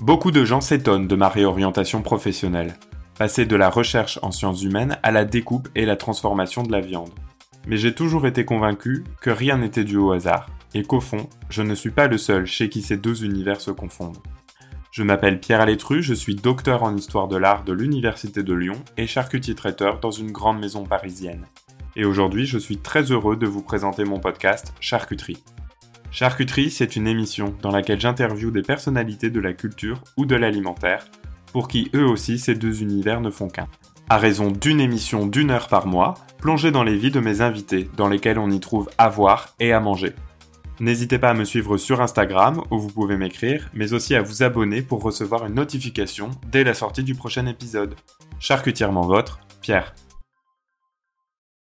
Beaucoup de gens s'étonnent de ma réorientation professionnelle, passer de la recherche en sciences humaines à la découpe et la transformation de la viande. Mais j'ai toujours été convaincu que rien n'était dû au hasard, et qu'au fond, je ne suis pas le seul chez qui ces deux univers se confondent. Je m'appelle Pierre Alétru, je suis docteur en histoire de l'art de l'Université de Lyon et charcutier traiteur dans une grande maison parisienne. Et aujourd'hui, je suis très heureux de vous présenter mon podcast Charcuterie. Charcuterie, c'est une émission dans laquelle j'interviewe des personnalités de la culture ou de l'alimentaire, pour qui eux aussi ces deux univers ne font qu'un. À raison d'une émission d'une heure par mois, plongez dans les vies de mes invités, dans lesquelles on y trouve à voir et à manger. N'hésitez pas à me suivre sur Instagram, où vous pouvez m'écrire, mais aussi à vous abonner pour recevoir une notification dès la sortie du prochain épisode. Charcutièrement votre, Pierre.